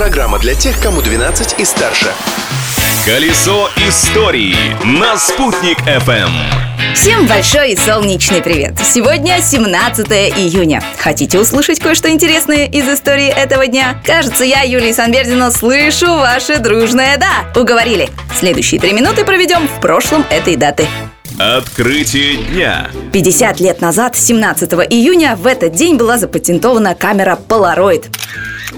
Программа для тех, кому 12 и старше. Колесо истории на «Спутник FM. Всем большой и солнечный привет! Сегодня 17 июня. Хотите услышать кое-что интересное из истории этого дня? Кажется, я, Юлия Санбердина, слышу ваше дружное «да». Уговорили. Следующие три минуты проведем в прошлом этой даты. Открытие дня. 50 лет назад, 17 июня, в этот день была запатентована камера Polaroid.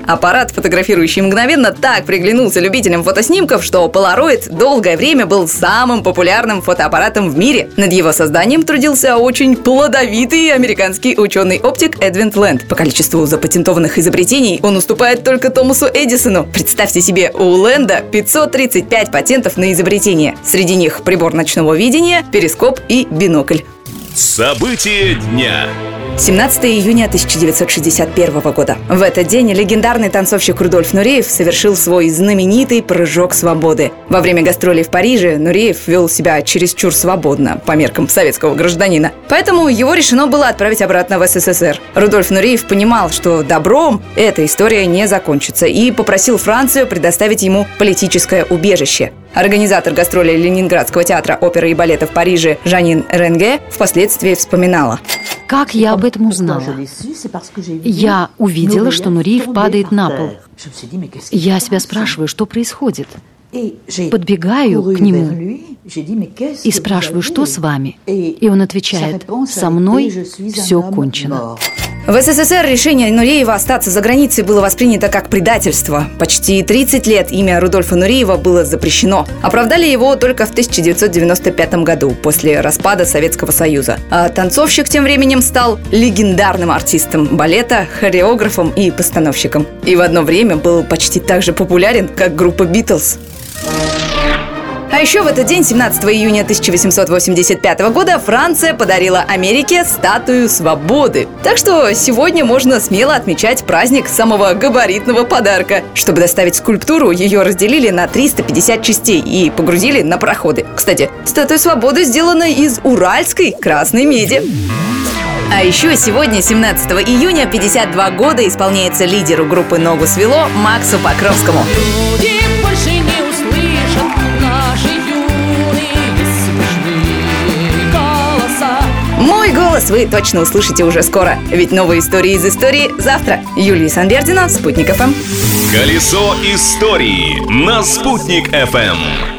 Аппарат, фотографирующий мгновенно, так приглянулся любителям фотоснимков, что Polaroid долгое время был самым популярным фотоаппаратом в мире. Над его созданием трудился очень плодовитый американский ученый-оптик Эдвин Лэнд. По количеству запатентованных изобретений он уступает только Томасу Эдисону. Представьте себе, у Лэнда 535 патентов на изобретение. Среди них прибор ночного видения, перископ и бинокль. Событие дня. 17 июня 1961 года. В этот день легендарный танцовщик Рудольф Нуреев совершил свой знаменитый прыжок свободы. Во время гастролей в Париже Нуреев вел себя чересчур свободно, по меркам советского гражданина. Поэтому его решено было отправить обратно в СССР. Рудольф Нуреев понимал, что добром эта история не закончится, и попросил Францию предоставить ему политическое убежище. Организатор гастролей Ленинградского театра оперы и балета в Париже Жанин Ренге впоследствии вспоминала. Как я об этом узнала? Я увидела, что Нуриев падает на пол. Я себя спрашиваю, что происходит. Подбегаю к нему и спрашиваю, что с вами? И он отвечает, со мной все кончено. В СССР решение Нуреева остаться за границей было воспринято как предательство. Почти 30 лет имя Рудольфа Нуреева было запрещено. Оправдали его только в 1995 году, после распада Советского Союза. А танцовщик тем временем стал легендарным артистом балета, хореографом и постановщиком. И в одно время был почти так же популярен, как группа «Битлз». А еще в этот день, 17 июня 1885 года, Франция подарила Америке статую свободы. Так что сегодня можно смело отмечать праздник самого габаритного подарка. Чтобы доставить скульптуру, ее разделили на 350 частей и погрузили на проходы. Кстати, статуя свободы сделана из уральской красной меди. А еще сегодня, 17 июня, 52 года исполняется лидеру группы «Ногу свело» Максу Покровскому. Люди голос вы точно услышите уже скоро, ведь новые истории из истории завтра. Юлия Санбердина, Спутник ФМ. Колесо истории на «Спутник FM.